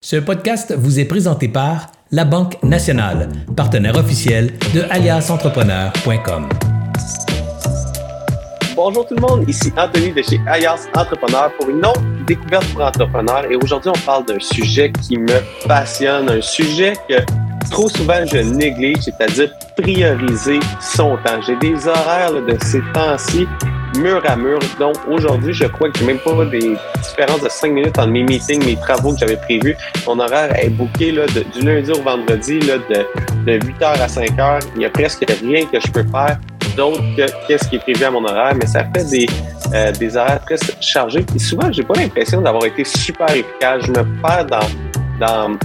Ce podcast vous est présenté par La Banque Nationale, partenaire officiel de aliasentrepreneur.com. Bonjour tout le monde, ici Anthony de chez Alias Entrepreneur pour une autre découverte pour entrepreneurs. Et aujourd'hui, on parle d'un sujet qui me passionne, un sujet que trop souvent je néglige, c'est-à-dire prioriser son temps. J'ai des horaires de ces temps-ci mur à mur. Donc aujourd'hui, je crois que j'ai même pas des différences de 5 minutes entre mes meetings, mes travaux que j'avais prévus. Mon horaire est booké là, du lundi au vendredi là, de, de 8h à 5h. Il y a presque rien que je peux faire d'autre que qu'est-ce qui est prévu à mon horaire, mais ça fait des, euh, des horaires très chargés. Et souvent, j'ai pas l'impression d'avoir été super efficace. Je me perds dans, dans,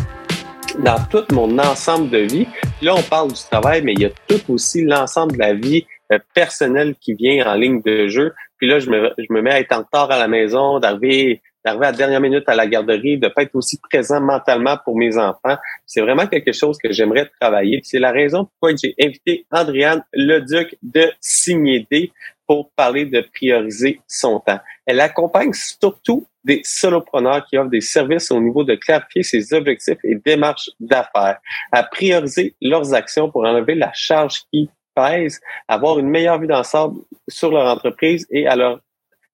dans tout mon ensemble de vie. là, on parle du travail, mais il y a tout aussi l'ensemble de la vie personnel qui vient en ligne de jeu. Puis là, je me, je me mets à être en retard à la maison, d'arriver d'arriver à la dernière minute à la garderie, de pas être aussi présent mentalement pour mes enfants. C'est vraiment quelque chose que j'aimerais travailler. C'est la raison pourquoi j'ai invité Andréane Leduc de Signer D pour parler de prioriser son temps. Elle accompagne surtout des solopreneurs qui offrent des services au niveau de clarifier ses objectifs et démarches d'affaires, à prioriser leurs actions pour enlever la charge qui pèse, avoir une meilleure vue d'ensemble sur leur entreprise et à leur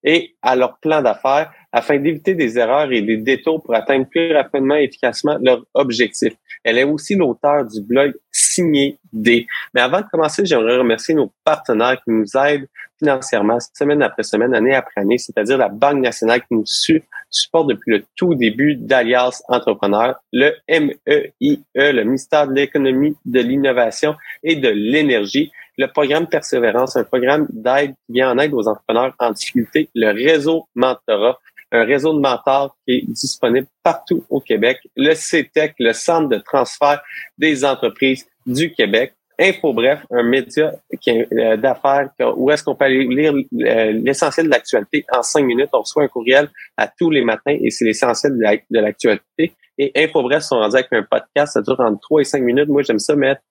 et à leur plan d'affaires afin d'éviter des erreurs et des détours pour atteindre plus rapidement et efficacement leur objectif. Elle est aussi l'auteur du blog Signé D. Mais avant de commencer, j'aimerais remercier nos partenaires qui nous aident financièrement semaine après semaine, année après année, c'est-à-dire la Banque nationale qui nous supporte depuis le tout début d'Alias Entrepreneur, le MEIE, e, le ministère de l'économie, de l'innovation et de l'énergie, le programme Persévérance, un programme d'aide qui vient en aide aux entrepreneurs en difficulté, le réseau Mentorat, un réseau de mentors qui est disponible partout au Québec, le CETEC, le Centre de transfert des entreprises du Québec, Info Bref, un média euh, d'affaires où est-ce qu'on peut aller lire euh, l'essentiel de l'actualité en cinq minutes. On reçoit un courriel à tous les matins et c'est l'essentiel de l'actualité. Et Info Bref sont rendus avec un podcast, ça dure entre trois et cinq minutes. Moi, j'aime ça mettre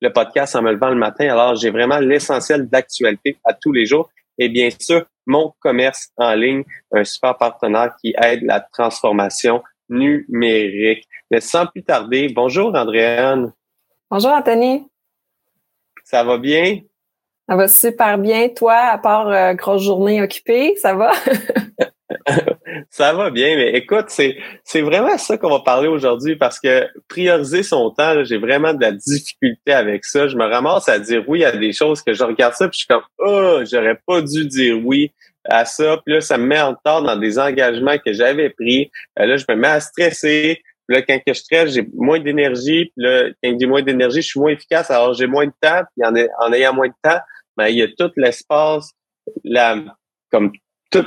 le podcast en me levant le matin. Alors, j'ai vraiment l'essentiel d'actualité à tous les jours. Et bien sûr, mon commerce en ligne, un super partenaire qui aide la transformation numérique. Mais sans plus tarder, bonjour Andréane. Bonjour Anthony. Ça va bien? Ça va super bien. Toi, à part euh, grosse journée occupée, ça va? ça va bien, mais écoute, c'est c'est vraiment ça qu'on va parler aujourd'hui parce que prioriser son temps, j'ai vraiment de la difficulté avec ça. Je me ramasse à dire oui à des choses que je regarde ça puis je suis comme oh, j'aurais pas dû dire oui à ça. Puis là, ça me met en retard dans des engagements que j'avais pris. Euh, là, je me mets à stresser. Puis là, quand je stresse, j'ai moins d'énergie. Puis là, quand j'ai moins d'énergie, je suis moins efficace. Alors, j'ai moins de temps. Puis en, ayant moins de temps, ben, il y a tout l'espace, la, comme tout,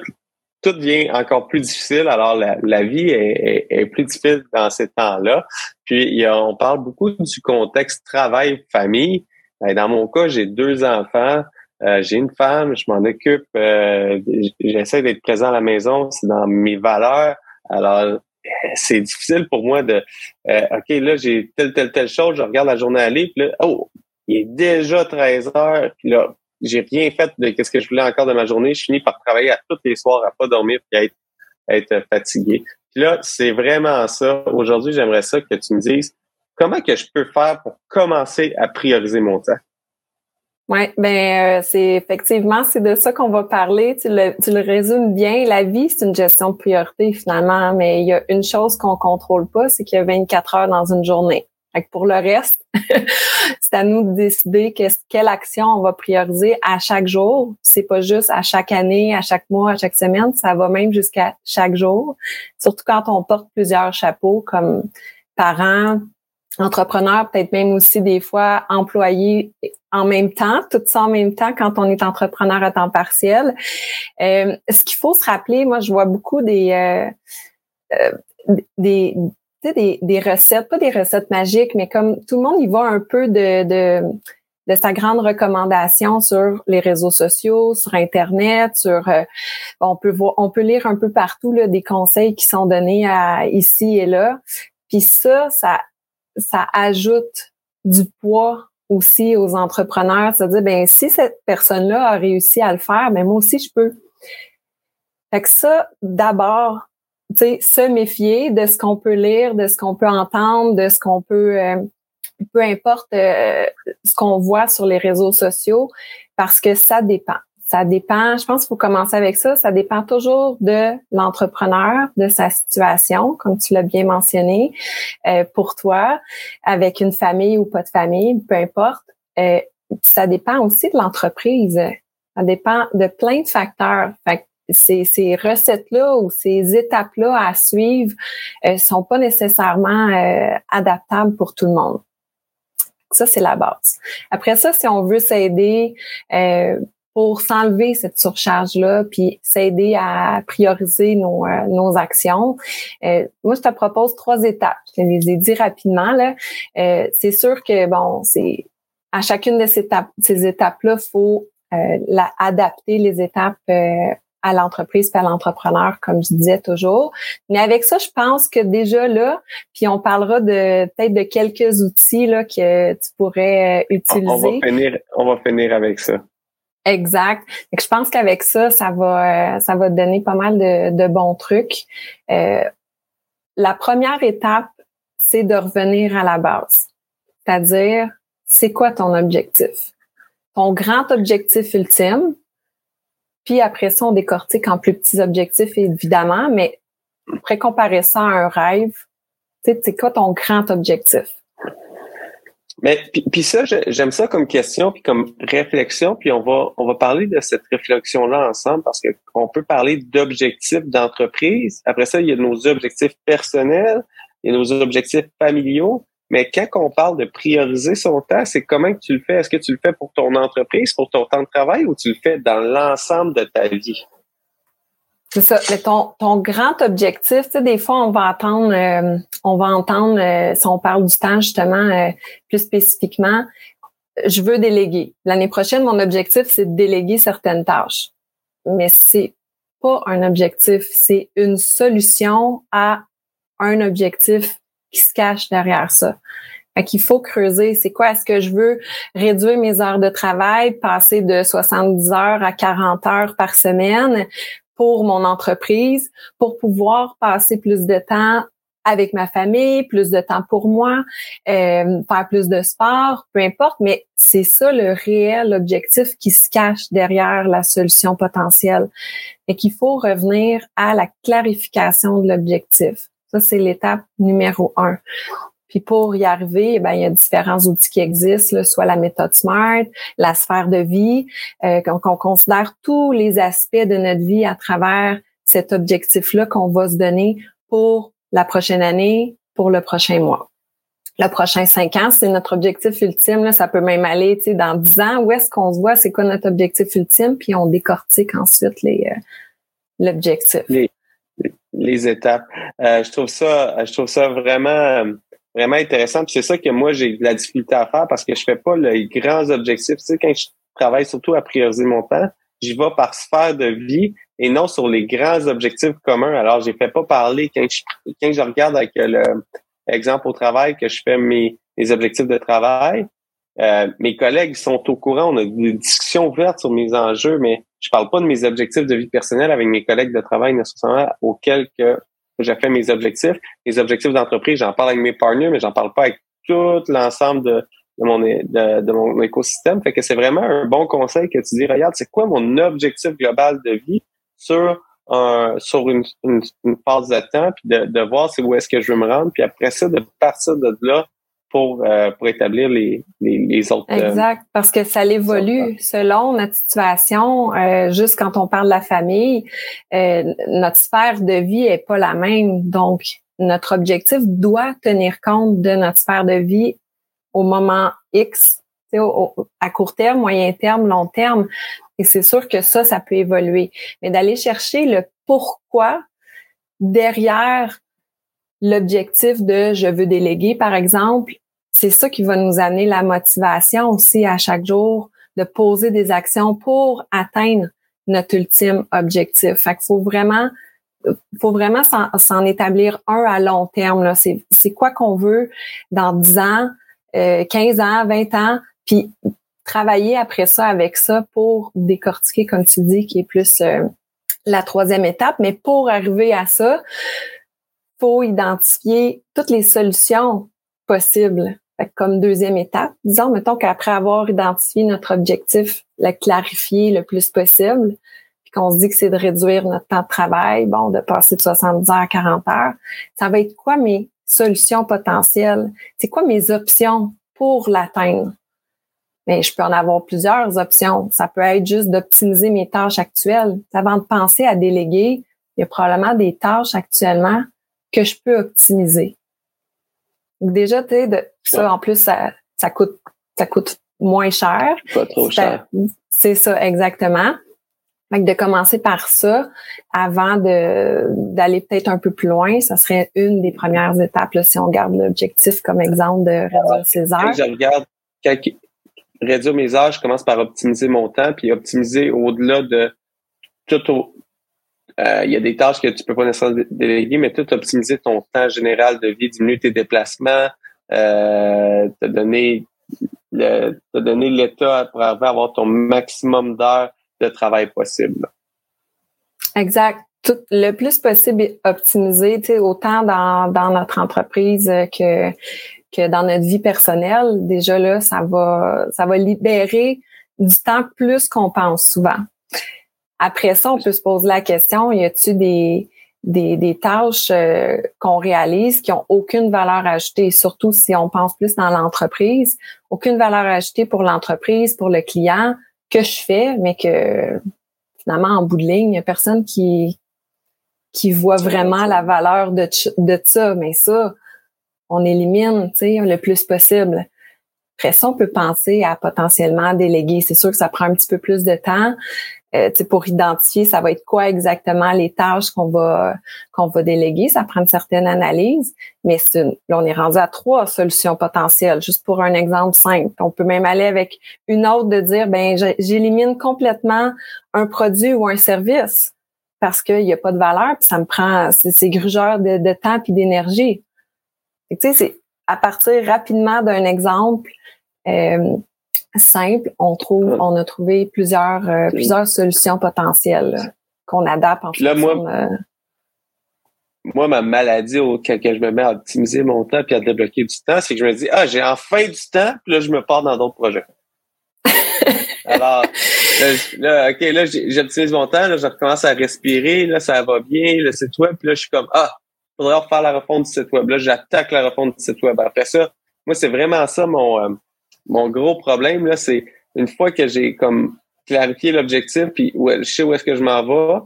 tout devient encore plus difficile. Alors, la, vie est, est, plus difficile dans ces temps-là. Puis, on parle beaucoup du contexte travail-famille. Ben, dans mon cas, j'ai deux enfants. Euh, j'ai une femme, je m'en occupe, euh, j'essaie d'être présent à la maison, c'est dans mes valeurs. Alors, c'est difficile pour moi de euh, OK, là, j'ai telle, telle, telle chose, je regarde la journée aller, puis là, oh, il est déjà 13 heures, puis là, j'ai rien fait de ce que je voulais encore de ma journée. Je finis par travailler à tous les soirs, à pas dormir, puis à être, être fatigué. Puis là, c'est vraiment ça. Aujourd'hui, j'aimerais ça que tu me dises comment que je peux faire pour commencer à prioriser mon temps? Oui, ben euh, c'est effectivement c'est de ça qu'on va parler. Tu le, tu le résumes bien. La vie, c'est une gestion de priorité finalement, mais il y a une chose qu'on contrôle pas, c'est qu'il y a 24 heures dans une journée. Fait pour le reste, c'est à nous de décider quelle action on va prioriser à chaque jour. C'est pas juste à chaque année, à chaque mois, à chaque semaine, ça va même jusqu'à chaque jour. Surtout quand on porte plusieurs chapeaux comme parents, entrepreneur, peut-être même aussi des fois employé en même temps, tout ça en même temps quand on est entrepreneur à temps partiel. Euh, ce qu'il faut se rappeler, moi je vois beaucoup des euh, euh des, des, des recettes, pas des recettes magiques, mais comme tout le monde y va un peu de, de, de sa grande recommandation sur les réseaux sociaux, sur Internet, sur euh, on peut voir, on peut lire un peu partout là, des conseils qui sont donnés à, ici et là. Puis ça, ça ça ajoute du poids aussi aux entrepreneurs, c'est-à-dire ben si cette personne-là a réussi à le faire, ben moi aussi je peux. Fait que ça, d'abord, se méfier de ce qu'on peut lire, de ce qu'on peut entendre, de ce qu'on peut, euh, peu importe euh, ce qu'on voit sur les réseaux sociaux, parce que ça dépend. Ça dépend, je pense qu'il faut commencer avec ça, ça dépend toujours de l'entrepreneur, de sa situation, comme tu l'as bien mentionné, euh, pour toi, avec une famille ou pas de famille, peu importe. Euh, ça dépend aussi de l'entreprise. Ça dépend de plein de facteurs. Fait ces, ces recettes-là ou ces étapes-là à suivre euh, sont pas nécessairement euh, adaptables pour tout le monde. Ça, c'est la base. Après ça, si on veut s'aider euh, pour s'enlever cette surcharge-là, puis s'aider à prioriser nos, euh, nos actions, moi, je te propose trois étapes. Je les ai dit rapidement. Là. c'est sûr que, bon, c'est à chacune de ces étapes, ces étapes-là, faut la, adapter les étapes à l'entreprise et à l'entrepreneur, comme je disais toujours. Mais avec ça, je pense que déjà là, puis on parlera de peut-être de quelques outils là que tu pourrais utiliser. On va finir, on va finir avec ça. Exact. je pense qu'avec ça, ça va, ça va donner pas mal de, bons trucs. Euh, la première étape, c'est de revenir à la base. C'est-à-dire, c'est quoi ton objectif? Ton grand objectif ultime, puis après ça, on décortique en plus petits objectifs, évidemment, mais après comparer ça à un rêve, c'est quoi ton grand objectif? Mais puis, ça, j'aime ça comme question puis comme réflexion, puis on va on va parler de cette réflexion là ensemble parce que on peut parler d'objectifs d'entreprise. Après ça, il y a nos objectifs personnels, il y a nos objectifs familiaux, mais quand on parle de prioriser son temps, c'est comment que tu le fais? Est-ce que tu le fais pour ton entreprise, pour ton temps de travail ou tu le fais dans l'ensemble de ta vie? C'est ça. Mais ton, ton grand objectif, tu sais, des fois, on va entendre, euh, on va entendre, euh, si on parle du temps, justement, euh, plus spécifiquement, je veux déléguer. L'année prochaine, mon objectif, c'est de déléguer certaines tâches. Mais c'est pas un objectif, c'est une solution à un objectif qui se cache derrière ça. Fait qu'il faut creuser, c'est quoi? Est-ce que je veux réduire mes heures de travail, passer de 70 heures à 40 heures par semaine? Pour mon entreprise, pour pouvoir passer plus de temps avec ma famille, plus de temps pour moi, euh, faire plus de sport, peu importe, mais c'est ça le réel objectif qui se cache derrière la solution potentielle. Et qu'il faut revenir à la clarification de l'objectif. Ça, c'est l'étape numéro un. Puis pour y arriver, ben, il y a différents outils qui existent, soit la méthode SMART, la sphère de vie, euh, qu'on considère tous les aspects de notre vie à travers cet objectif-là qu'on va se donner pour la prochaine année, pour le prochain mois. Le prochain cinq ans, c'est notre objectif ultime. Là, ça peut même aller dans dix ans. Où est-ce qu'on se voit? C'est quoi notre objectif ultime? Puis on décortique ensuite les euh, l'objectif les étapes. Euh, je trouve ça, je trouve ça vraiment, vraiment intéressant. c'est ça que moi j'ai de la difficulté à faire parce que je fais pas les grands objectifs. Tu sais, quand je travaille surtout à prioriser mon temps, j'y vais par sphère de vie et non sur les grands objectifs communs. Alors, j'ai fait pas parler quand je, quand je regarde avec le exemple au travail que je fais mes, mes objectifs de travail. Euh, mes collègues sont au courant, on a des discussions ouvertes sur mes enjeux, mais je parle pas de mes objectifs de vie personnelle avec mes collègues de travail nécessairement auxquels que j'ai fait mes objectifs. Les objectifs d'entreprise, j'en parle avec mes partners, mais j'en parle pas avec tout l'ensemble de, mon écosystème. Fait que c'est vraiment un bon conseil que tu dis, regarde, c'est quoi mon objectif global de vie sur un, sur une, une, une phase de temps, puis de, de voir c'est où est-ce que je veux me rendre, puis après ça, de partir de là pour, euh, pour établir les, les, les autres. Euh, exact, parce que ça évolue selon notre situation. Euh, juste quand on parle de la famille, notre sphère de vie est pas la même. Donc, notre objectif doit tenir compte de notre sphère de vie au moment X, à court terme, moyen terme, long terme. Et c'est sûr que ça, ça peut évoluer. Mais d'aller chercher le pourquoi derrière l'objectif de je veux déléguer, par exemple, c'est ça qui va nous amener la motivation aussi à chaque jour de poser des actions pour atteindre notre ultime objectif. Fait qu'il faut vraiment faut vraiment s'en établir un à long terme. C'est quoi qu'on veut dans 10 ans, euh, 15 ans, 20 ans, puis travailler après ça avec ça pour décortiquer, comme tu dis, qui est plus euh, la troisième étape, mais pour arriver à ça, faut identifier toutes les solutions possibles. comme deuxième étape, disons, mettons qu'après avoir identifié notre objectif, le clarifier le plus possible, puis qu'on se dit que c'est de réduire notre temps de travail, bon, de passer de 70 heures à 40 heures, ça va être quoi mes solutions potentielles? C'est quoi mes options pour l'atteindre? Mais je peux en avoir plusieurs options. Ça peut être juste d'optimiser mes tâches actuelles. Avant de penser à déléguer, il y a probablement des tâches actuellement que je peux optimiser. Donc déjà, tu sais, de, ça, en plus, ça, ça coûte, ça coûte moins cher. Pas trop cher. C'est ça, exactement. Donc, de commencer par ça avant de d'aller peut-être un peu plus loin, ça serait une des premières étapes là, si on garde l'objectif comme exemple de réduire ses heures. je regarde réduire mes heures, je commence par optimiser mon temps, puis optimiser au-delà de tout. Au, euh, il y a des tâches que tu peux pas nécessairement déléguer, mais tout optimiser ton temps général de vie, diminuer tes déplacements, euh, te donner l'état pour avoir ton maximum d'heures de travail possible. Exact. Tout, le plus possible optimiser, autant dans, dans notre entreprise que que dans notre vie personnelle, déjà là, ça va, ça va libérer du temps plus qu'on pense souvent. Après ça, on peut se poser la question, y a-t-il des, des, des tâches euh, qu'on réalise qui ont aucune valeur ajoutée, surtout si on pense plus dans l'entreprise, aucune valeur ajoutée pour l'entreprise, pour le client, que je fais, mais que finalement, en bout de ligne, il n'y a personne qui, qui voit vraiment la valeur de, de ça. Mais ça, on élimine, tu sais, le plus possible. Après ça, on peut penser à potentiellement déléguer. C'est sûr que ça prend un petit peu plus de temps. Euh, pour identifier ça va être quoi exactement les tâches qu'on va qu'on va déléguer. Ça prend une certaine analyse, mais là, on est rendu à trois solutions potentielles, juste pour un exemple simple. On peut même aller avec une autre de dire ben j'élimine complètement un produit ou un service parce qu'il n'y a pas de valeur, puis ça me prend c'est grugeur de, de temps puis d'énergie. Tu sais, c'est à partir rapidement d'un exemple euh, simple, on trouve, on a trouvé plusieurs euh, plusieurs solutions potentielles qu'on adapte en là, moi, moi, ma maladie auquel je me mets à optimiser mon temps puis à débloquer du temps, c'est que je me dis ah j'ai enfin du temps, puis là je me pars dans d'autres projets. Alors là, ok là j'optimise mon temps, là je recommence à respirer, là ça va bien, le site web, puis là je suis comme ah faudrait refaire la refonte du site web. Là, j'attaque la refonte du site web. Après ça, moi, c'est vraiment ça mon, euh, mon gros problème. Là, c'est une fois que j'ai comme clarifié l'objectif, puis je sais où est-ce que je m'en vais,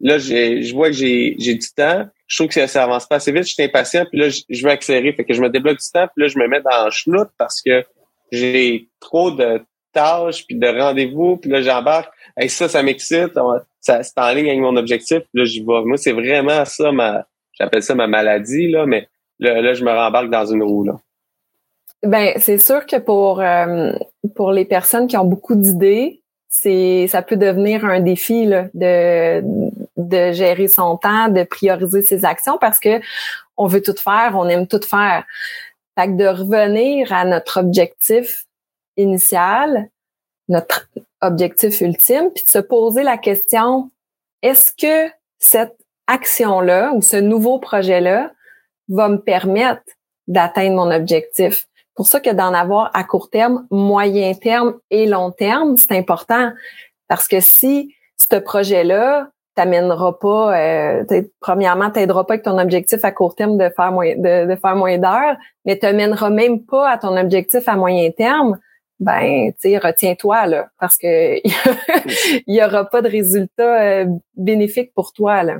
là, je vois que j'ai, du temps. Je trouve que ça, avance pas assez vite. Je suis impatient, puis là, je, veux accélérer. Fait que je me débloque du temps, puis là, je me mets dans le chenoute parce que j'ai trop de tâches, puis de rendez-vous, puis là, j'embarque. Et ça, ça m'excite. Ça, c'est en ligne avec mon objectif, puis là, j'y vais. Moi, c'est vraiment ça ma, j'appelle ça ma maladie, là, mais là, je me rembarque dans une roue. Là. Ben, c'est sûr que pour, euh, pour les personnes qui ont beaucoup d'idées, c'est ça peut devenir un défi là, de, de gérer son temps, de prioriser ses actions parce que on veut tout faire, on aime tout faire. Fait que de revenir à notre objectif initial, notre objectif ultime, puis de se poser la question est-ce que cette action-là ou ce nouveau projet-là va me permettre d'atteindre mon objectif? Pour ça que d'en avoir à court terme, moyen terme et long terme, c'est important. Parce que si ce projet-là t'amènera pas, euh, premièrement, t'aidera pas avec ton objectif à court terme de faire moins de, faire moins d'heures, mais t'amènera même pas à ton objectif à moyen terme, ben, tu retiens-toi là, parce que il y aura pas de résultat euh, bénéfique pour toi là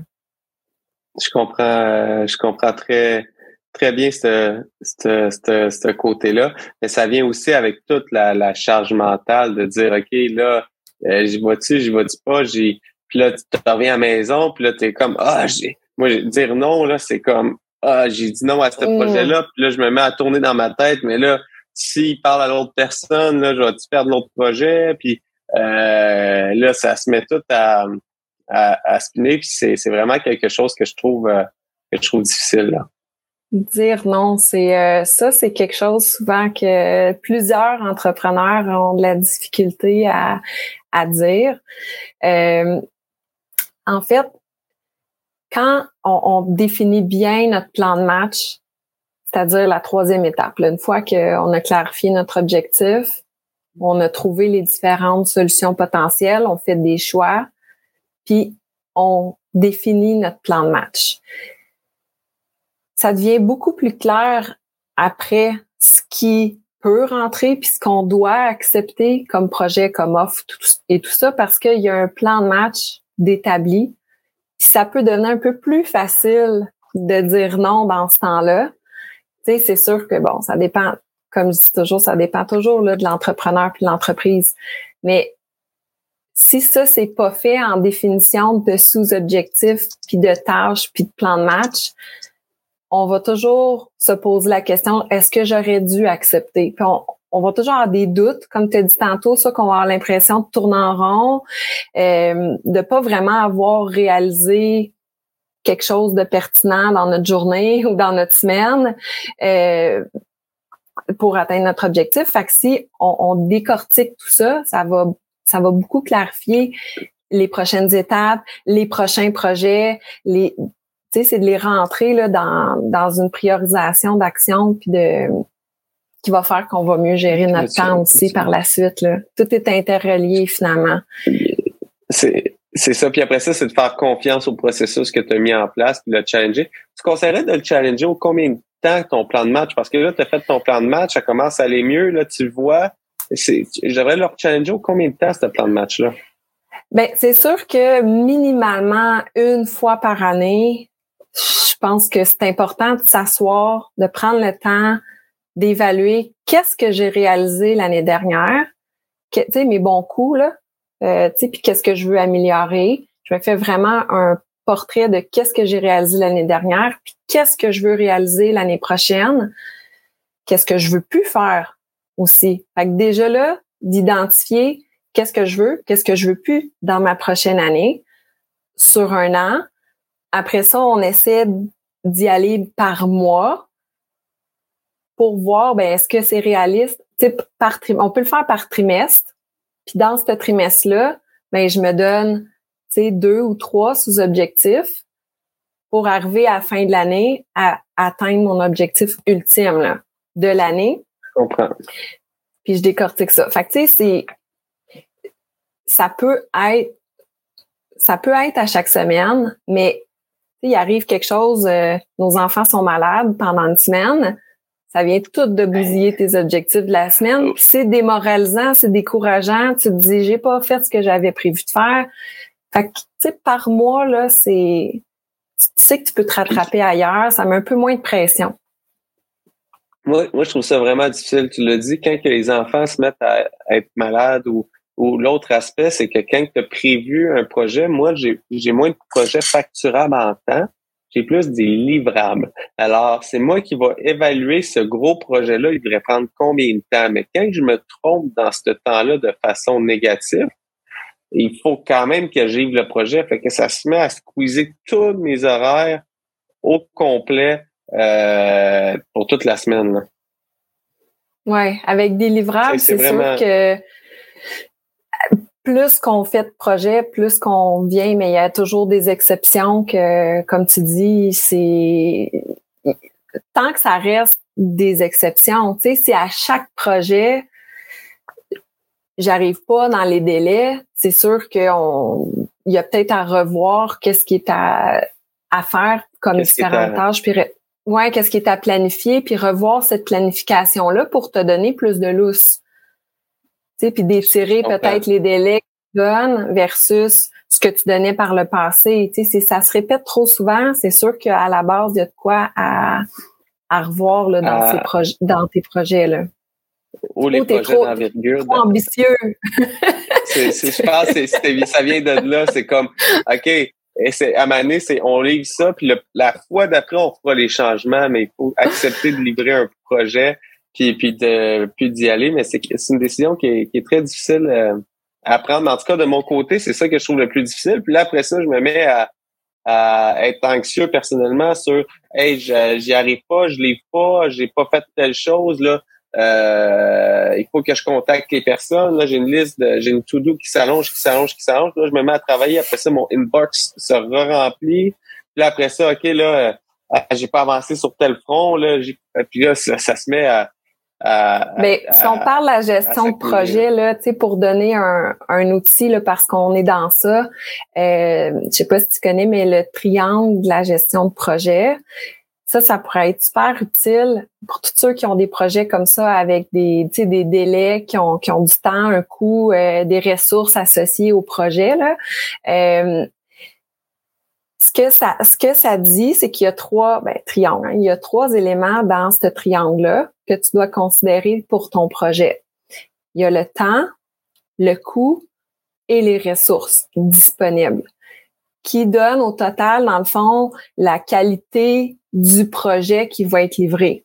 je comprends, euh, je comprends très, très bien ce, ce, ce, ce côté-là. Mais ça vient aussi avec toute la, la charge mentale de dire, OK, là, euh, j'y vois-tu, j'y vois-tu pas, j'y. Puis là, tu reviens à la maison, puis là, t'es comme Ah, j'ai. Moi, dire non, là, c'est comme Ah, j'ai dit non à ce mm. projet-là, puis là, je me mets à tourner dans ma tête, mais là, s'il parle à l'autre personne, là, je vais-tu perdre l'autre projet? Puis euh, là, ça se met tout à à, à spinner. Puis c'est, c'est vraiment quelque chose que je trouve euh, que je trouve difficile. Là. Dire non, c'est euh, ça, c'est quelque chose souvent que plusieurs entrepreneurs ont de la difficulté à, à dire. Euh, en fait, quand on, définit bien notre plan de match, c'est-à-dire la troisième étape, une fois qu'on a clarifié notre objectif, on a trouvé les différentes solutions potentielles, on fait des choix, puis on définit notre plan de match. Ça devient beaucoup plus clair après ce qui peut rentrer puis ce qu'on doit accepter comme projet, comme offre et tout ça parce qu'il y a un plan de match d'établi. Ça peut devenir un peu plus facile de dire non dans ce temps-là. Tu sais, c'est sûr que bon, ça dépend, comme je dis toujours, ça dépend toujours là, de l'entrepreneur puis de l'entreprise. Mais si ça, c'est pas fait en définition de sous-objectifs, puis de tâches, puis de plan de match, on va toujours se poser la question, est-ce que j'aurais dû accepter? On, va toujours avoir des doutes, comme tu as dit tantôt, ça qu'on va avoir l'impression de tourner en rond, euh, de pas vraiment avoir réalisé quelque chose de pertinent dans notre journée ou dans notre semaine euh, pour atteindre notre objectif. Fait que si on, on décortique tout ça, ça va ça va beaucoup clarifier les prochaines étapes, les prochains projets, les tu sais, c'est de les rentrer là, dans, dans une priorisation d'action puis de qui va faire qu'on va mieux gérer notre temps aussi par la suite. Là. Tout est interrelié finalement. C'est, c'est ça. Puis après ça, c'est de faire confiance au processus que tu as mis en place puis de le challenger. Tu conseillerais de le challenger au combien de temps ton plan de match? Parce que là, tu as fait ton plan de match, ça commence à aller mieux. Là, tu vois J'aimerais leur challenger au combien de temps ce plan de match-là? Ben, c'est sûr que minimalement une fois par année, pense que c'est important de s'asseoir, de prendre le temps d'évaluer qu'est-ce que j'ai réalisé l'année dernière, sais, mes bons coups, là, euh, puis qu'est-ce que je veux améliorer. Je me fais vraiment un portrait de qu'est-ce que j'ai réalisé l'année dernière, puis qu'est-ce que je veux réaliser l'année prochaine, qu'est-ce que je veux plus faire aussi. Fait que déjà là, d'identifier qu'est-ce que je veux, qu'est-ce que je veux plus dans ma prochaine année sur un an. Après ça, on essaie d'y aller par mois pour voir ben est-ce que c'est réaliste? par on peut le faire par trimestre. Puis dans ce trimestre-là, ben je me donne deux ou trois sous-objectifs pour arriver à la fin de l'année à atteindre mon objectif ultime de l'année comprends. Puis je décortique ça. Fait que tu sais, c'est ça peut être ça peut être à chaque semaine, mais il arrive quelque chose, euh, nos enfants sont malades pendant une semaine, ça vient tout de bousiller tes objectifs de la semaine. C'est démoralisant, c'est décourageant. Tu te dis, j'ai pas fait ce que j'avais prévu de faire. Fait que, tu sais, par mois, là, c'est, tu sais que tu peux te rattraper ailleurs. Ça met un peu moins de pression. Moi, moi, je trouve ça vraiment difficile. Tu l'as dit, quand les enfants se mettent à, être malades ou, ou l'autre aspect, c'est que quand tu as prévu un projet, moi, j'ai moins de projets facturables en temps. J'ai plus des livrables. Alors, c'est moi qui va évaluer ce gros projet-là. Il devrait prendre combien de temps? Mais quand je me trompe dans ce temps-là de façon négative, il faut quand même que j'y le projet. Fait que ça se met à squeezer tous mes horaires au complet euh, pour toute la semaine. Oui, avec des livrables, c'est sûr que plus qu'on fait de projets, plus qu'on vient, mais il y a toujours des exceptions que, comme tu dis, c'est tant que ça reste des exceptions, tu sais, si à chaque projet, j'arrive pas dans les délais, c'est sûr qu'on il y a peut-être à revoir qu'est-ce qui est à, à faire comme différentes tâches, puis Ouais, qu'est-ce qui est à planifier, puis revoir cette planification-là pour te donner plus de lousse. Tu sais, puis d'étirer peut-être les délais que tu donnes versus ce que tu donnais par le passé. Tu sais, ça se répète trop souvent. C'est sûr qu'à la base, il y a de quoi à, à revoir là, dans, ces projets, dans tes projets. Là. Ou les projets trop, d'envergure. Trop ambitieux. je pense que ça vient de là. C'est comme, OK, et à Mané, c'est on livre ça, puis la fois d'après, on fera les changements, mais il faut accepter de livrer un projet, puis, puis de puis d'y aller. Mais c'est une décision qui est, qui est très difficile euh, à prendre. En tout cas, de mon côté, c'est ça que je trouve le plus difficile. Puis là, après ça, je me mets à, à être anxieux personnellement sur Hey, j'y arrive pas, je livre pas, j'ai pas fait telle chose. là. Euh, il faut que je contacte les personnes. Là, j'ai une liste, j'ai une to-do qui s'allonge, qui s'allonge, qui s'allonge. Là, je me mets à travailler. Après ça, mon inbox se re-remplit. Puis là, après ça, OK, là, euh, j'ai pas avancé sur tel front. Là, puis là, ça, se met à, Mais si on parle de la gestion de projet, là, pour donner un, un outil, là, parce qu'on est dans ça, euh, je sais pas si tu connais, mais le triangle de la gestion de projet, ça, ça pourrait être super utile pour tous ceux qui ont des projets comme ça avec des, des délais qui ont, qui ont du temps, un coût, euh, des ressources associées au projet. Là. Euh, ce que ça, ce que ça dit, c'est qu'il y a trois ben, triangles. Hein. il y a trois éléments dans ce triangle-là que tu dois considérer pour ton projet. Il y a le temps, le coût et les ressources disponibles qui donnent au total, dans le fond, la qualité du projet qui va être livré.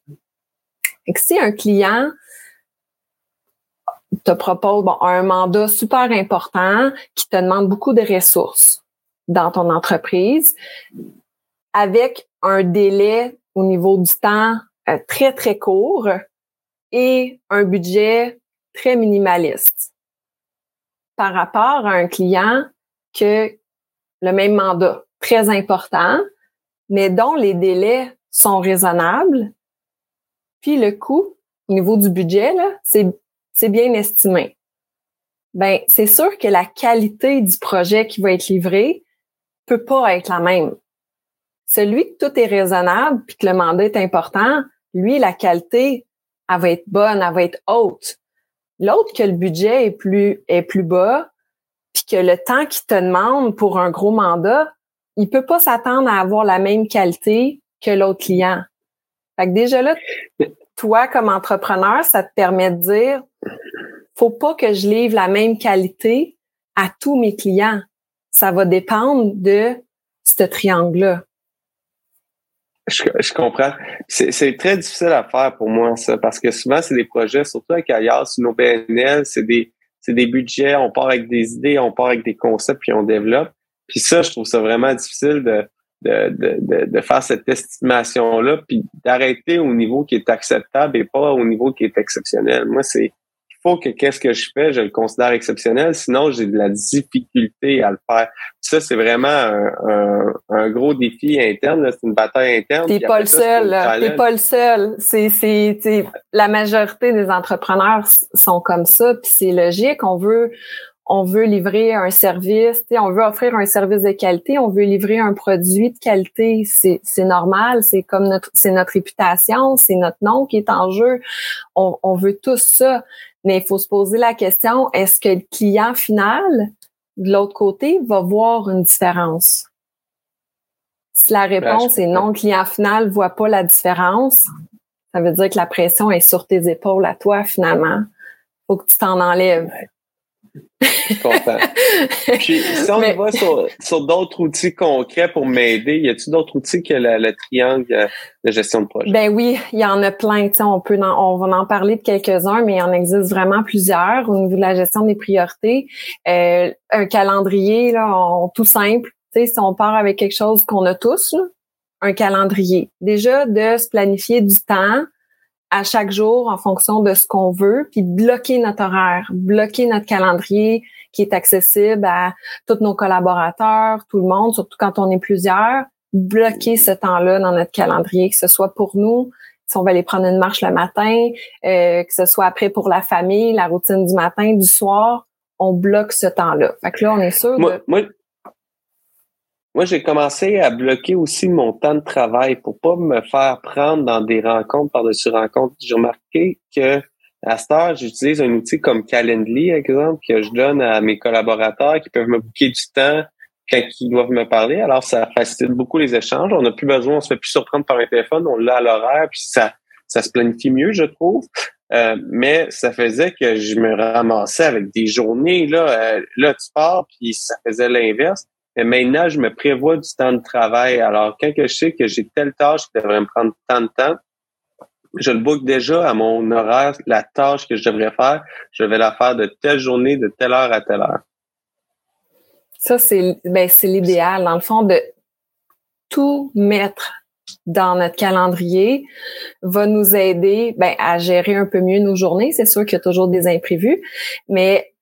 Si un client te propose bon, un mandat super important qui te demande beaucoup de ressources dans ton entreprise, avec un délai au niveau du temps euh, très, très court et un budget très minimaliste par rapport à un client que le même mandat très important, mais dont les délais sont raisonnables. Puis le coût, au niveau du budget, c'est, bien estimé. Ben, c'est sûr que la qualité du projet qui va être livré peut pas être la même. Celui que tout est raisonnable puis que le mandat est important, lui, la qualité, elle va être bonne, elle va être haute. L'autre que le budget est plus, est plus bas, puis que le temps qu'il te demande pour un gros mandat, il peut pas s'attendre à avoir la même qualité que l'autre client. Fait que déjà là, toi, comme entrepreneur, ça te permet de dire, faut pas que je livre la même qualité à tous mes clients. Ça va dépendre de ce triangle-là. Je, comprends. C'est très difficile à faire pour moi, ça, parce que souvent, c'est des projets, surtout avec ailleurs, sur nos PNL, c'est des, des budgets, on part avec des idées, on part avec des concepts, puis on développe. Puis ça, je trouve ça vraiment difficile de, de, de, de faire cette estimation-là, puis d'arrêter au niveau qui est acceptable et pas au niveau qui est exceptionnel. Moi, c'est faut que qu'est-ce que je fais, je le considère exceptionnel, sinon j'ai de la difficulté à le faire. Ça, c'est vraiment un, un, gros défi interne, c'est une bataille interne. T'es pas, le seul, t'es pas le seul. C'est, c'est, la majorité des entrepreneurs sont comme ça, puis c'est logique. On veut, on veut livrer un service, on veut offrir un service de qualité, on veut livrer un produit de qualité. C'est, normal, c'est comme notre, c'est notre réputation, c'est notre nom qui est en jeu. On, on veut tous ça. Mais il faut se poser la question, est-ce que le client final, de l'autre côté, va voir une différence? Si la ben, réponse est non, le client final voit pas la différence, ça veut dire que la pression est sur tes épaules à toi finalement. Faut que tu t'en enlèves. Content. Puis, si on va sur, d'autres outils concrets pour m'aider, y a-t-il d'autres outils que le, triangle de gestion de projet? Ben oui, il y en a plein. on peut, on va en parler de quelques-uns, mais il en existe vraiment plusieurs au niveau de la gestion des priorités. Euh, un calendrier, là, tout simple. si on part avec quelque chose qu'on a tous, un calendrier. Déjà, de se planifier du temps à chaque jour en fonction de ce qu'on veut, puis bloquer notre horaire, bloquer notre calendrier qui est accessible à tous nos collaborateurs, tout le monde, surtout quand on est plusieurs, bloquer ce temps-là dans notre calendrier, que ce soit pour nous, si on va aller prendre une marche le matin, euh, que ce soit après pour la famille, la routine du matin, du soir, on bloque ce temps-là. Fait que là, on est sûr de... Moi, j'ai commencé à bloquer aussi mon temps de travail pour pas me faire prendre dans des rencontres par-dessus rencontres. J'ai remarqué que à cette heure, j'utilise un outil comme Calendly, par exemple, que je donne à mes collaborateurs qui peuvent me booker du temps quand ils doivent me parler. Alors, ça facilite beaucoup les échanges. On n'a plus besoin, on se fait plus surprendre par un téléphone, on l'a à l'horaire, puis ça, ça se planifie mieux, je trouve. Euh, mais ça faisait que je me ramassais avec des journées, là, euh, là, tu pars, puis ça faisait l'inverse. Mais maintenant, je me prévois du temps de travail. Alors, quand je sais que j'ai telle tâche qui devrait me prendre tant de temps, je le book déjà à mon horaire, la tâche que je devrais faire. Je vais la faire de telle journée, de telle heure à telle heure. Ça, c'est ben, l'idéal, dans le fond, de tout mettre dans notre calendrier va nous aider ben, à gérer un peu mieux nos journées. C'est sûr qu'il y a toujours des imprévus, mais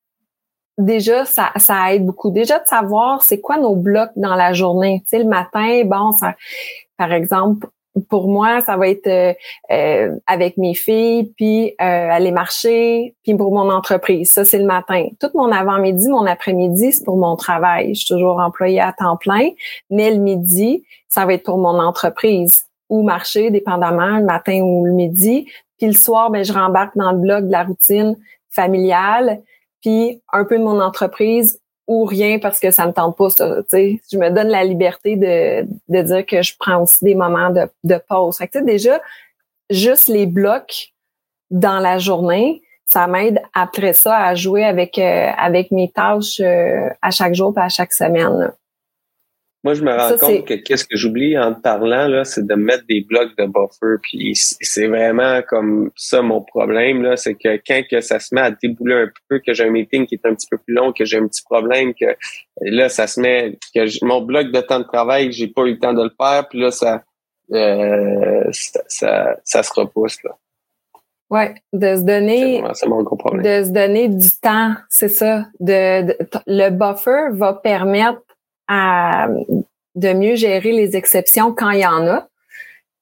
déjà, ça, ça aide beaucoup. Déjà de savoir c'est quoi nos blocs dans la journée. Tu sais, le matin, bon, ça, par exemple, pour moi, ça va être euh, euh, avec mes filles, puis euh, aller marcher, puis pour mon entreprise. Ça, c'est le matin. Tout mon avant-midi, mon après-midi, c'est pour mon travail. Je suis toujours employée à temps plein, mais le midi, ça va être pour mon entreprise ou marcher, dépendamment, le matin ou le midi. Puis le soir, ben, je rembarque dans le bloc de la routine familiale, puis un peu de mon entreprise ou rien parce que ça me tente pas ça. Je me donne la liberté de, de dire que je prends aussi des moments de, de pause. Fait que, déjà, juste les blocs dans la journée, ça m'aide après ça à jouer avec, euh, avec mes tâches euh, à chaque jour et à chaque semaine. Moi, je me rends compte que qu'est-ce que j'oublie en te parlant, là, c'est de mettre des blocs de buffer. Puis c'est vraiment comme ça mon problème, là, c'est que quand que ça se met à débouler un peu, que j'ai un meeting qui est un petit peu plus long, que j'ai un petit problème, que là, ça se met, que mon bloc de temps de travail, j'ai pas eu le temps de le faire, puis là, ça, euh, ça, ça, se repousse, là. Ouais, de se donner, mon gros problème. de se donner du temps, c'est ça. de, le buffer va permettre à de mieux gérer les exceptions quand il y en a.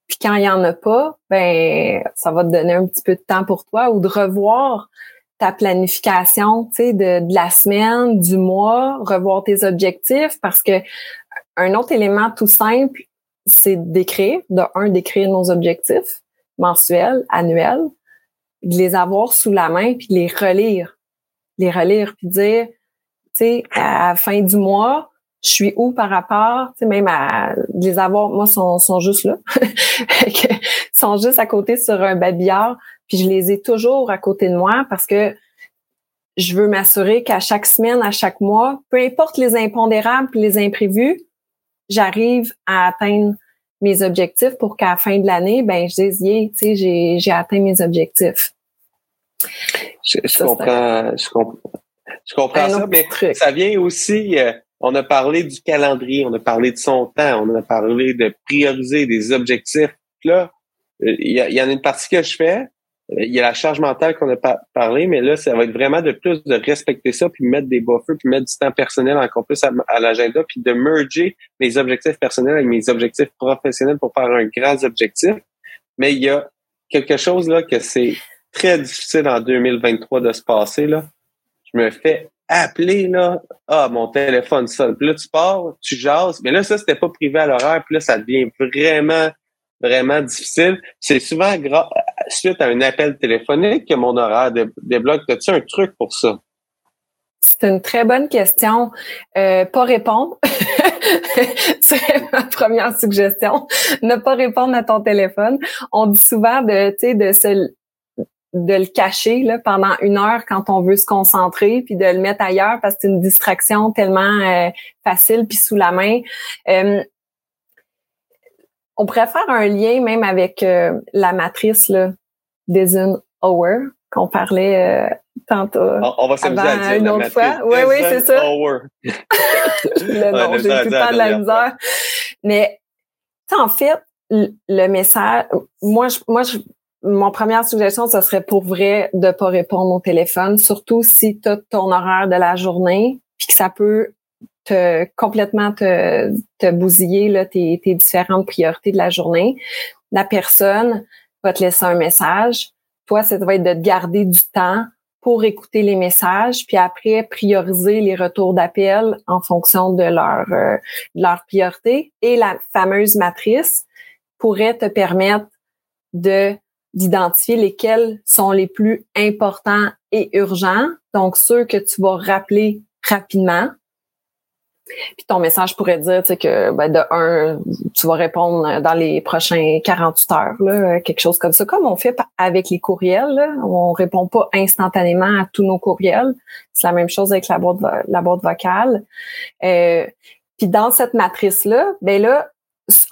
Puis quand il y en a pas, ben ça va te donner un petit peu de temps pour toi ou de revoir ta planification, tu sais, de, de, la semaine, du mois, revoir tes objectifs parce que un autre élément tout simple, c'est d'écrire, de un, d'écrire nos objectifs mensuels, annuels, de les avoir sous la main puis de les relire, les relire puis dire, tu sais, à la fin du mois, je suis où par rapport, tu sais, même à les avoir, moi, sont, sont juste là. Ils sont juste à côté sur un babillard, puis je les ai toujours à côté de moi parce que je veux m'assurer qu'à chaque semaine, à chaque mois, peu importe les impondérables les imprévus, j'arrive à atteindre mes objectifs pour qu'à la fin de l'année, ben je dise, tu sais, j'ai, j'ai atteint mes objectifs. Je, comprends, je, comprends, je comprends ça, mais ça vient aussi, euh, on a parlé du calendrier, on a parlé de son temps, on a parlé de prioriser des objectifs. Là, euh, il y, en a une partie que je fais. Euh, il y a la charge mentale qu'on a parlé, mais là, ça va être vraiment de plus de respecter ça, puis mettre des buffers, puis mettre du temps personnel encore plus à, l'agenda, puis de merger mes objectifs personnels avec mes objectifs professionnels pour faire un grand objectif. Mais il y a quelque chose là que c'est très difficile en 2023 de se passer. Là. Je me fais appeler, là, ah, mon téléphone sonne. Puis là, tu pars, tu jases. Mais là, ça, c'était pas privé à l'horaire. Puis là, ça devient vraiment, vraiment difficile. C'est souvent suite à un appel téléphonique que mon horaire débloque. As-tu un truc pour ça? C'est une très bonne question. Euh, pas répondre. c'est ma première suggestion. Ne pas répondre à ton téléphone. On dit souvent de, de se de le cacher là, pendant une heure quand on veut se concentrer, puis de le mettre ailleurs parce que c'est une distraction tellement euh, facile puis sous la main. Euh, on pourrait faire un lien même avec euh, la matrice là, Hour qu'on parlait tantôt. On, va s'amuser une autre fois. Oui, oui, c'est ça. le nom, j'ai tout le temps de la misère. Mais en fait, le message, moi, je, moi, je, mon première suggestion, ce serait pour vrai de pas répondre au téléphone, surtout si tu as ton horaire de la journée, puis que ça peut te complètement te, te bousiller là, tes, tes différentes priorités de la journée. La personne va te laisser un message. Toi, ça va être de te garder du temps pour écouter les messages, puis après prioriser les retours d'appel en fonction de leur, euh, de leur priorité. Et la fameuse matrice pourrait te permettre de d'identifier lesquels sont les plus importants et urgents, donc ceux que tu vas rappeler rapidement. Puis ton message pourrait dire que ben, de un, tu vas répondre dans les prochains 48 heures, là, quelque chose comme ça, comme on fait avec les courriels. Là. On répond pas instantanément à tous nos courriels. C'est la même chose avec la boîte, la boîte vocale. Euh, puis dans cette matrice-là, ben là,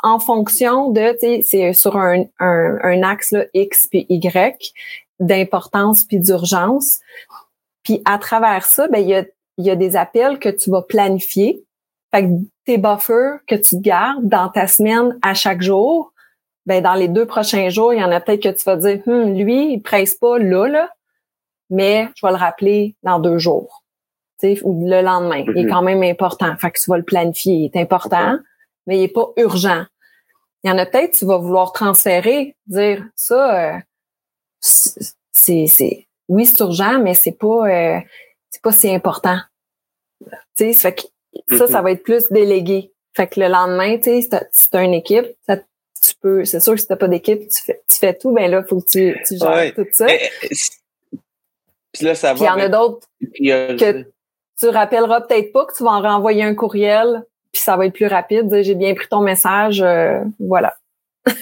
en fonction de, tu sais, c'est sur un, un, axe là, X puis Y d'importance puis d'urgence. Puis à travers ça, ben il y a, y a des appels que tu vas planifier. Fait que tes buffers que tu gardes dans ta semaine à chaque jour, ben dans les deux prochains jours, il y en a peut-être que tu vas dire, hum, lui, il presse pas là, là, mais je vais le rappeler dans deux jours, ou le lendemain. Il est mm-hmm. quand même important. Fait que tu vas le planifier. Il est important, mais il est pas urgent. Il y en a peut-être tu vas vouloir transférer, dire ça, euh, c'est, c'est, oui, c'est urgent, mais c'est pas, euh, c'est pas si important. Tu sais, fait que ça, ça mm-hmm. va être plus délégué. Fait que le lendemain, tu sais, si t'as une équipe, ça, tu peux, c'est sûr que si t'as pas d'équipe, tu fais, tu fais tout, ben là, faut que tu, tu gères tout ça. Eh, eh, puis là, ça va. Puis il y en a d'autres que tu rappelleras peut-être pas que tu vas en renvoyer un courriel, puis ça va être plus rapide. J'ai bien pris ton message, euh, voilà.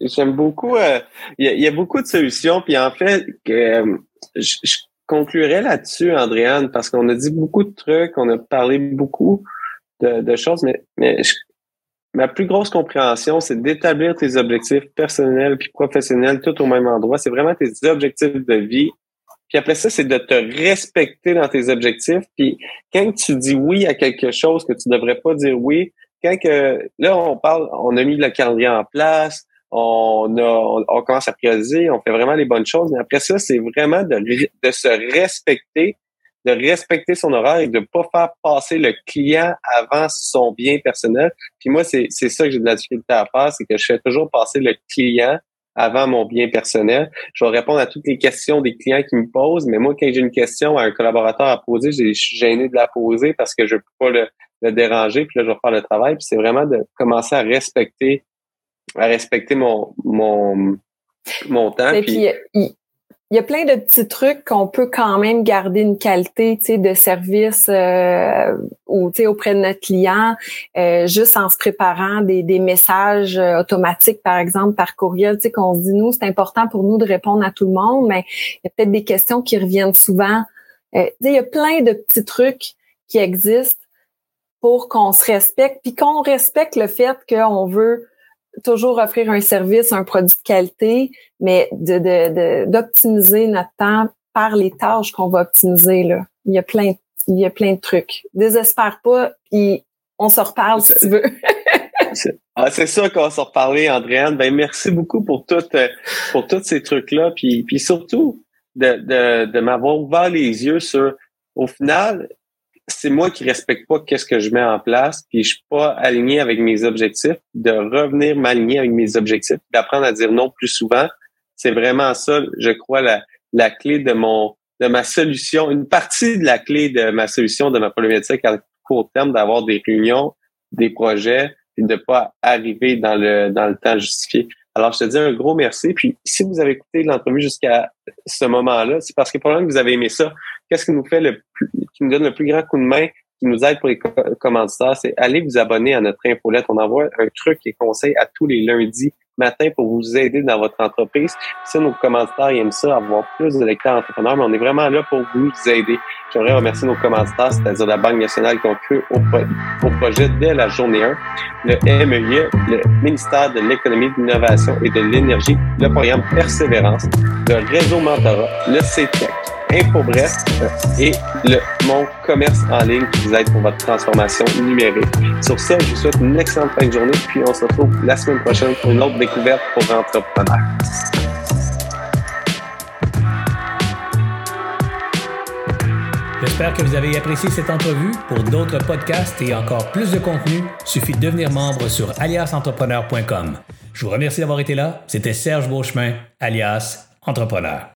J'aime beaucoup. Euh, il y, a beaucoup de solutions, puis en fait, euh, je, je, conclurai là-dessus, Andréane, parce qu'on a dit beaucoup de trucs, on a parlé beaucoup de, choses, mais, ma plus grosse compréhension, c'est d'établir tes objectifs personnels puis professionnels tout au même endroit. C'est vraiment tes objectifs de vie. Puis après ça, c'est de te respecter dans tes objectifs. Puis quand tu dis oui à quelque chose que tu devrais pas dire oui, quand que là on parle, on a mis le calendrier en place, on a, on, commence à prioriser, on fait vraiment les bonnes choses. Mais après ça, c'est vraiment de, de se respecter de respecter son horaire et de pas faire passer le client avant son bien personnel. Puis moi, c'est ça que j'ai de la difficulté à faire, c'est que je fais toujours passer le client avant mon bien personnel. Je vais répondre à toutes les questions des clients qui me posent, mais moi, quand j'ai une question à un collaborateur à poser, je suis gêné de la poser parce que je peux pas le, déranger, puis là, je vais faire le travail. Puis c'est vraiment de commencer à respecter à respecter mon mon mon temps. Et puis, il y a plein de petits trucs qu'on peut quand même garder une qualité de service euh, ou auprès de notre client, euh, juste en se préparant des, des messages euh, automatiques, par exemple, par courriel, qu'on se dit, nous, c'est important pour nous de répondre à tout le monde, mais il y a peut-être des questions qui reviennent souvent. Euh, il y a plein de petits trucs qui existent pour qu'on se respecte, puis qu'on respecte le fait qu'on veut toujours offrir un service, un produit de qualité, mais de, d'optimiser notre temps par les tâches qu'on va optimiser. Là. Il y a plein, il y a plein de trucs. Désespère pas, puis on se reparle si tu veux. ah, c'est sûr qu'on va se reparler, Andréane. Ben, merci beaucoup pour tout, euh, pour tous ces trucs-là, puis, puis surtout de, de, de m'avoir ouvert les yeux sur, au final, c'est moi qui respecte pas qu'est-ce que je mets en place, puis je suis pas aligné avec mes objectifs, de revenir m'aligner avec mes objectifs, d'apprendre à dire non plus souvent, c'est vraiment ça, je crois, la, la clé de mon de ma solution, une partie de la clé de ma solution de ma problématique à court terme, d'avoir des réunions, des projets, et de pas arriver dans le dans le temps justifié. Alors, je te dis un gros merci. Puis, si vous avez écouté l'entrevue jusqu'à ce moment-là, c'est parce que probablement que vous avez aimé ça. Qu'est-ce qui nous fait le plus, qui nous donne le plus grand coup de main, qui nous aide pour les commanditaires, c'est aller vous abonner à notre infolette. On envoie un truc et conseil à tous les lundis matin pour vous aider dans votre entreprise. Si nos commanditaires aiment ça, avoir plus de lecteurs entrepreneurs, mais on est vraiment là pour vous aider. J'aimerais remercier nos commanditaires, c'est-à-dire la Banque nationale qui ont cru au, projet dès la journée 1, le MEIE, le ministère de l'économie, de l'innovation et de l'énergie, le programme Persévérance, le réseau Mentorat, le CETEC, InfoBref et le Mon Commerce en ligne qui vous aide pour votre transformation numérique. Sur ce, je vous souhaite une excellente fin de journée, puis on se retrouve la semaine prochaine pour une autre découverte pour entrepreneurs. J'espère que vous avez apprécié cette entrevue. Pour d'autres podcasts et encore plus de contenu, suffit de devenir membre sur aliasentrepreneur.com. Je vous remercie d'avoir été là. C'était Serge Beauchemin, alias Entrepreneur.